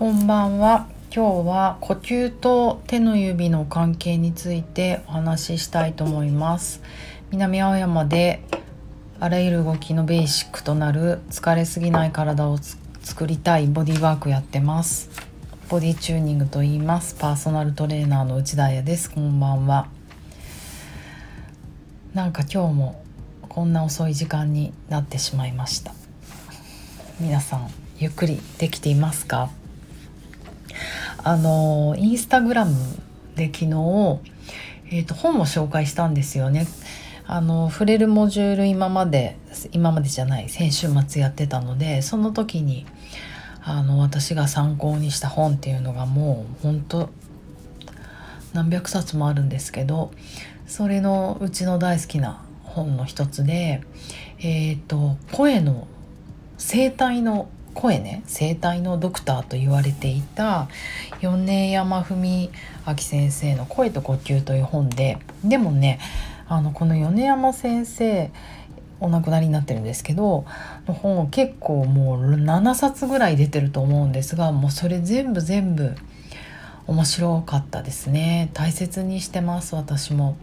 こんばんは。今日は呼吸と手の指の関係についてお話ししたいと思います。南青山であらゆる動きのベーシックとなる疲れすぎない体を作りたいボディワークやってます。ボディチューニングと言います。パーソナルトレーナーの内田彩です。こんばんは。なんか今日もこんな遅い時間になってしまいました。皆さんゆっくりできていますか？あのインスタグラムで昨日、えーと、本を紹介したんですよね。あの触れるモジュール今まで今までじゃない先週末やってたのでその時にあの私が参考にした本っていうのがもう本当何百冊もあるんですけどそれのうちの大好きな本の一つで、えーと声の声帯の声ね声帯のドクターと言われていた米山文明先生の「声と呼吸」という本ででもねあのこの米山先生お亡くなりになってるんですけどの本を結構もう7冊ぐらい出てると思うんですがもうそれ全部全部面白かったですね大切にしてます私も。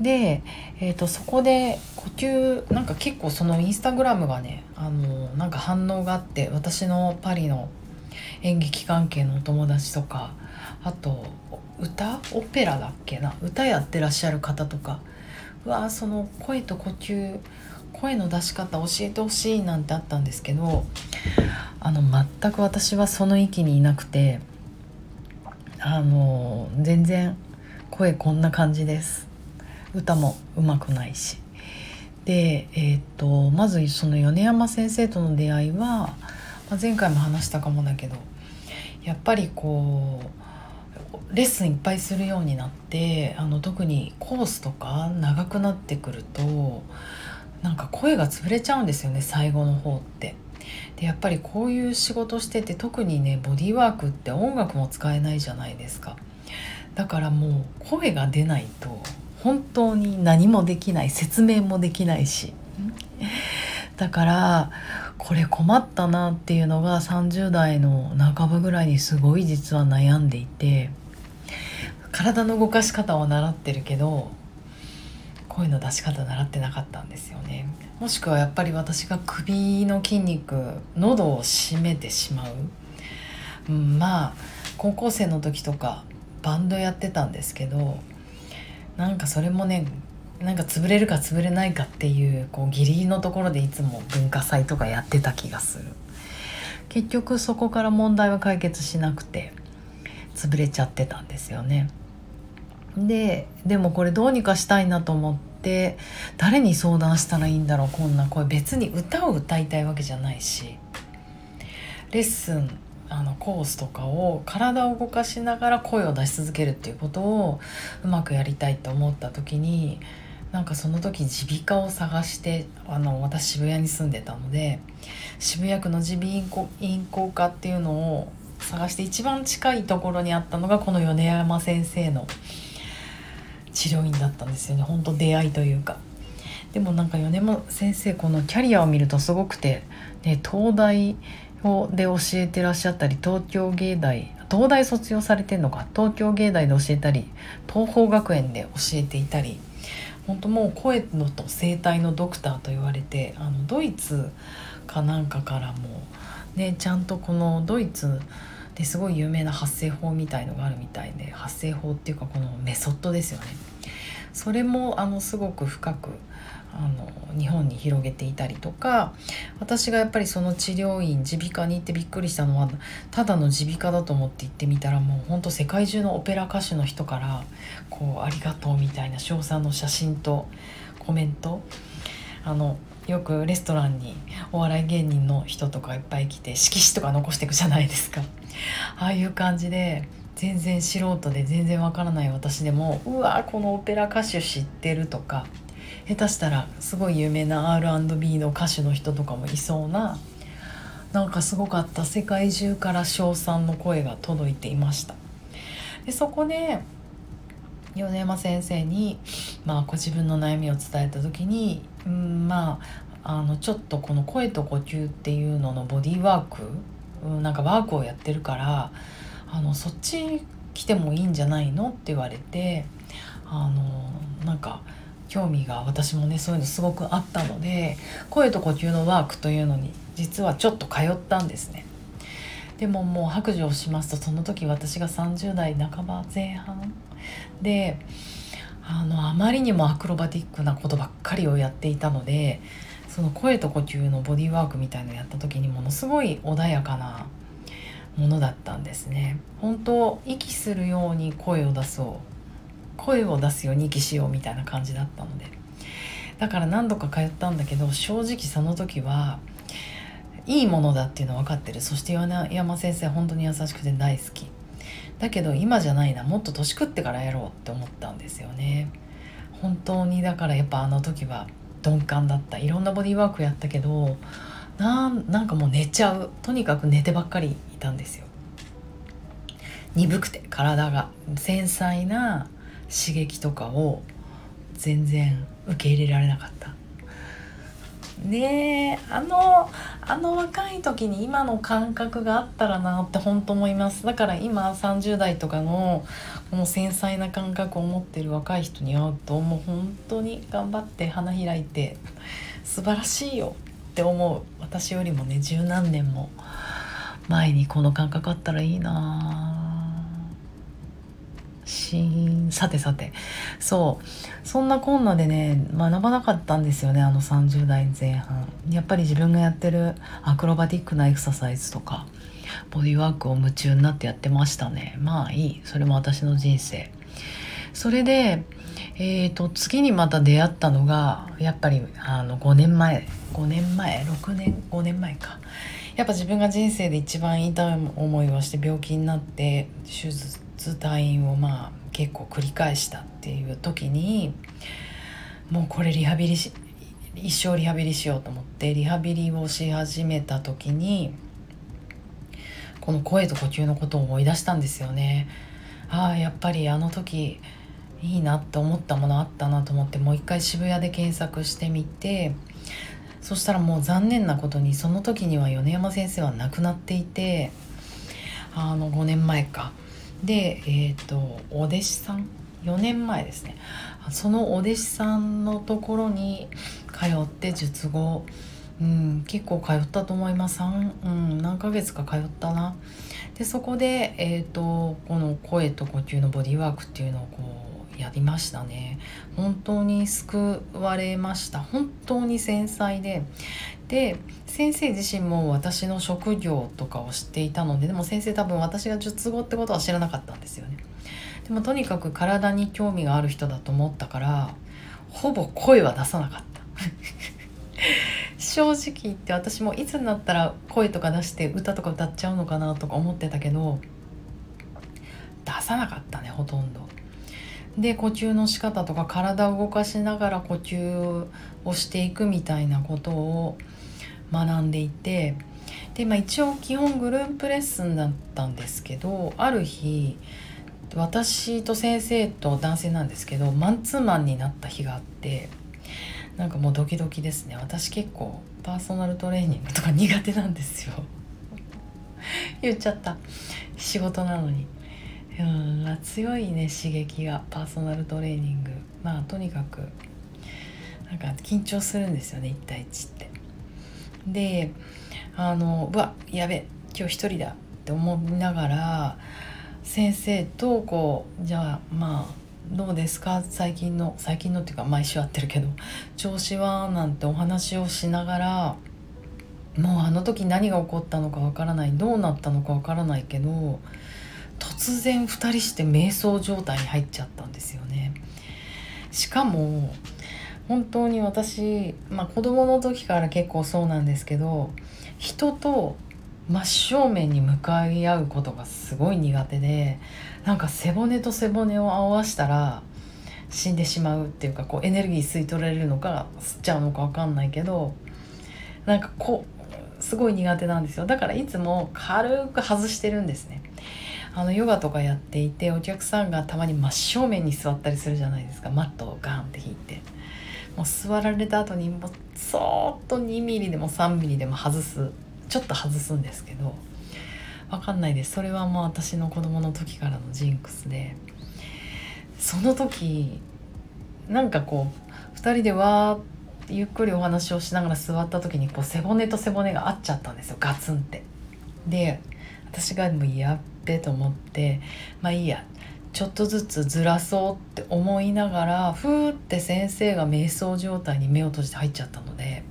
で、えーと、そこで呼吸なんか結構そのインスタグラムがねあのなんか反応があって私のパリの演劇関係のお友達とかあと歌？オペラだっけな？歌やってらっしゃる方とかうわその声と呼吸声の出し方教えてほしいなんてあったんですけどあの全く私はその域にいなくてあの全然声こんな感じです。歌もうまくないしで、えーと、まずその米山先生との出会いは、まあ、前回も話したかもだけどやっぱりこうレッスンいっぱいするようになってあの特にコースとか長くなってくるとなんか声が潰れちゃうんですよね最後の方って。でやっぱりこういう仕事してて特にねボディーワークって音楽も使えないじゃないですか。だからもう声が出ないと本当に何もできない説明もできないし。だからこれ困ったなっていうのが30代の半ばぐらいにすごい実は悩んでいて体の動かし方は習ってるけど声の出し方習ってなかったんですよね。もしくはやっぱり私が首の筋肉喉を締めてしまう、うん、まあ高校生の時とかバンドやってたんですけどなんかそれもねなんか潰れるか潰れないかっていうこうギリギリのところでいつも文化祭とかやってた気がする。結局そこから問題は解決しなくて潰れちゃってたんですよね。ででもこれどうにかしたいなと思って誰に相談したらいいんだろうこんな声。別に歌を歌いたいわけじゃないしレッスンあのコースとかを体を動かしながら声を出し続けるっていうことをうまくやりたいと思った時になんかその時耳鼻科を探してあの私渋谷に住んでたので渋谷区の耳鼻咽喉科っていうのを探して一番近いところにあったのがこの米山先生の治療院だったんですよね本当出会いというか。でもなんか米山先生このキャリアを見るとすごくて、ね、東大で教えてらっしゃったり東京芸大東大卒業されてるのか東京芸大で教えたり東邦学園で教えていたり本当もう声のと声帯のドクターと言われてあのドイツかなんかからもねちゃんとこのドイツですごい有名な発声法みたいのがあるみたいで発声法っていうかこのメソッドですよね。それもあのすごく深くあの日本に広げていたりとか私がやっぱりその治療院耳鼻科に行ってびっくりしたのはただの耳鼻科だと思って行ってみたらもうほんと世界中のオペラ歌手の人からこう「ありがとう」みたいな称賛の写真とコメント。あのよくレストランにお笑い芸人の人とかいっぱい来て色紙とか残していくじゃないですか。ああいう感じで全然素人で全然わからない私でもうわこのオペラ歌手知ってるとか下手したらすごい有名な R&B の歌手の人とかもいそうななんかすごかった世界中から称賛の声が届いていました。でそこで米山先生に、まあ、ご自分の悩みを伝えた時に、うん、まああのちょっとこの声と呼吸っていうののボディーワークうんなんかワークをやってるからあのそっち来てもいいんじゃないのって言われてあのなんか興味が私もねそういうのすごくあったので声と呼吸のワークというのに実はちょっと通ったんですね。でももう白状しますとその時私が30代半ば前半。であのあまりにもアクロバティックなことばっかりをやっていたのでその声と呼吸のボディーワークみたいのをやった時にものすごい穏やかなものだったんですね。本当息するように声を出そう。声を出すように息しようみたいな感じだったので。だから何度か通ったんだけど正直その時はいいものだっていうの分かってる。そして山先生本当に優しくて大好き。だけど今じゃないな。もっと年食ってからやろうって思ったんですよね。本当にだからやっぱあの時は鈍感だった。いろんなボディーワークやったけどななんかもう寝ちゃう。とにかく寝てばっかりいたんですよ。鈍くて体が。繊細な刺激とかを全然受け入れられなかった。ねえあのあの若い時に今の感覚があったらなって本当思います。だから今30代とかのこの繊細な感覚を持ってる若い人に会うともう本当に頑張って花開いて素晴らしいよって思う。私よりもね十何年も前にこの感覚あったらいいなしんさてさて。そう。そんなこんなでね学ばなかったんですよねあの30代前半。やっぱり自分がやってるアクロバティックなエクササイズとかボディワークを夢中になってやってましたね。まあいい。それも私の人生。それでえーと、次にまた出会ったのがやっぱりあの5年前。5年前？6年？5年前か。やっぱ自分が人生で一番痛い思いをして病気になって手術退院をまあ結構繰り返したっていう時にもうこれリハビリし一生リハビリしようと思ってリハビリをし始めた時にこの声と呼吸のことを思い出したんですよね。ああやっぱりあの時いいなって思ったものあったなと思ってもう一回渋谷で検索してみてそしたらもう残念なことにその時には米山先生は亡くなっていてあの5年前かでえっ、ー、とお弟子さん？4年前ですね。そのお弟子さんのところに通って術後、うん、結構通ったと思います、うん、何ヶ月か通ったな。でそこで、えーと、この声と呼吸のボディーワークっていうのをこうやりましたね。本当に救われました。本当に繊細で。で先生自身も私の職業とかを知っていたのででも先生多分私が術後ってことは知らなかったんですよねでもとにかく体に興味がある人だと思ったからほぼ声は出さなかった 正直言って私もいつになったら声とか出して歌とか歌っちゃうのかなとか思ってたけど出さなかったねほとんど。で呼吸の仕方とか体を動かしながら呼吸をしていくみたいなことを学んでいてで、まあ、一応基本グループレッスンだったんですけどある日私と先生と男性なんですけどマンツーマンになった日があってなんかもうドキドキですね。私結構パーソナルトレーニングとか苦手なんですよ。言っちゃった。仕事なのに。うん強いね刺激が。パーソナルトレーニング。まあとにかくなんか緊張するんですよね1対1って。であのうわやべ今日一人だって思いながら先生とこうじゃあまあどうですか？最近の最近のっていうか毎週会ってるけど調子は？なんてお話をしながらもうあの時何が起こったのかわからないどうなったのかわからないけど突然2人して瞑想状態に入っちゃったんですよね。しかも本当に私、まあ、子供の時から結構そうなんですけど人と真正面に向かい合うことがすごい苦手でなんか背骨と背骨を合わしたら死んでしまうっていうかこうエネルギー吸い取られるのか吸っちゃうのか分かんないけどなんかこうすごい苦手なんですよ。だからいつも軽く外してるんですね。あのヨガとかやっていてお客さんがたまに真正面に座ったりするじゃないですか。マットをガンって引いて。もう座られた後にもうそーっと2ミリでも3ミリでも外すちょっと外すんですけどわかんないです。それはもう私の子供の時からのジンクスでその時なんかこう2人でわーってゆっくりお話をしながら座った時にこう背骨と背骨が合っちゃったんですよ。ガツンって。で私がもうやっべと思ってまあいいや。ちょっとずつずらそうって思いながらふーって先生が瞑想状態に目を閉じて入っちゃったので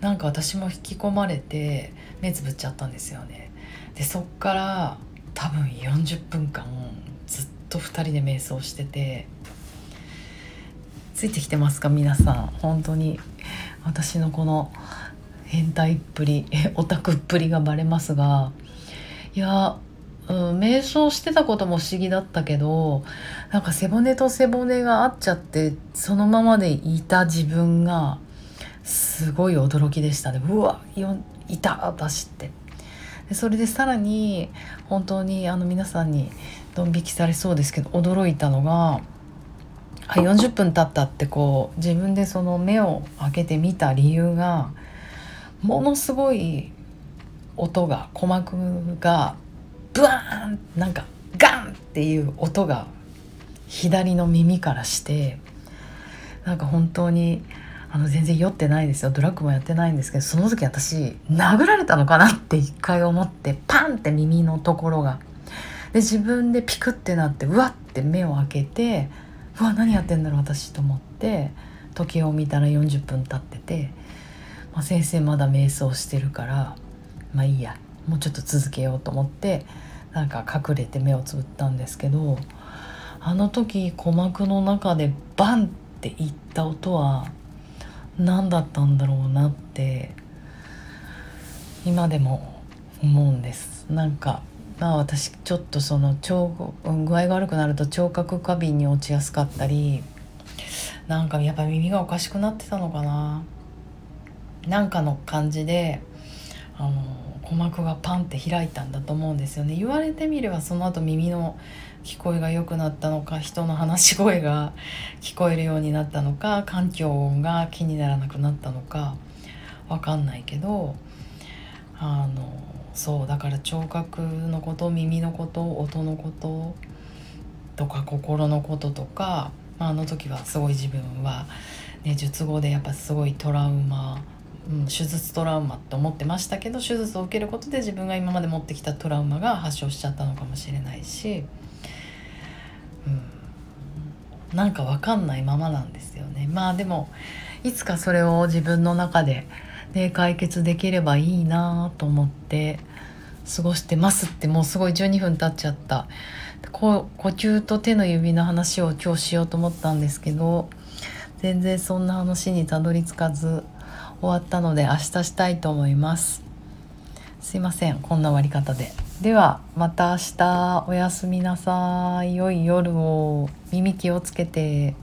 なんか私も引き込まれて目つぶっちゃったんですよね。でそっから多分40分間ずっと2人で瞑想しててついてきてますか皆さん本当に私のこの変態っぷり オタクっぷりがバレますがいや、うん、瞑想してたことも不思議だったけどなんか背骨と背骨が合っちゃってそのままでいた自分がすごい驚きでしたね。うわよいた私って。でそれでさらに本当にあの皆さんにドン引きされそうですけど驚いたのがあ40分経ったってこう自分でその目を開けてみた理由がものすごい音が鼓膜がブワーンなんかガンっていう音が左の耳からしてなんか本当にあの全然酔ってないですよドラッグもやってないんですけどその時私殴られたのかなって一回思ってパンって耳のところが。で自分でピクってなってうわって目を開けてうわ何やってんだろう私と思って時計を見たら40分経ってて、まあ、先生まだ瞑想してるからまあいいやもうちょっと続けようと思ってなんか隠れて目をつぶったんですけどあの時鼓膜の中でバンっていった音は何だったんだろうなって今でも思うんです。なんかまあ私ちょっとその聴具合が悪くなると聴覚過敏に落ちやすかったりなんかやっぱ耳がおかしくなってたのかな。なんかの感じであの鼓膜がパンって開いたんだと思うんですよね。言われてみればその後耳の聞こえが良くなったのか人の話し声が 聞こえるようになったのか環境音が気にならなくなったのか分かんないけどあのそうだから聴覚のこと耳のこと音のこととか心のこととか、まあ、あの時はすごい自分は、ね、術後でやっぱすごいトラウマうん、手術トラウマって思ってましたけど手術を受けることで自分が今まで持ってきたトラウマが発症しちゃったのかもしれないしうん、なんか分かんないままなんですよね。まあでもいつかそれを自分の中で、ね、解決できればいいなと思って過ごしてますってもうすごい12分経っちゃった。呼吸と手の指の話を今日しようと思ったんですけど全然そんな話にたどり着かず。終わったので明日したいと思います。すいませんこんな終わり方で。ではまた明日。おやすみなさい。良い夜を。耳気をつけて。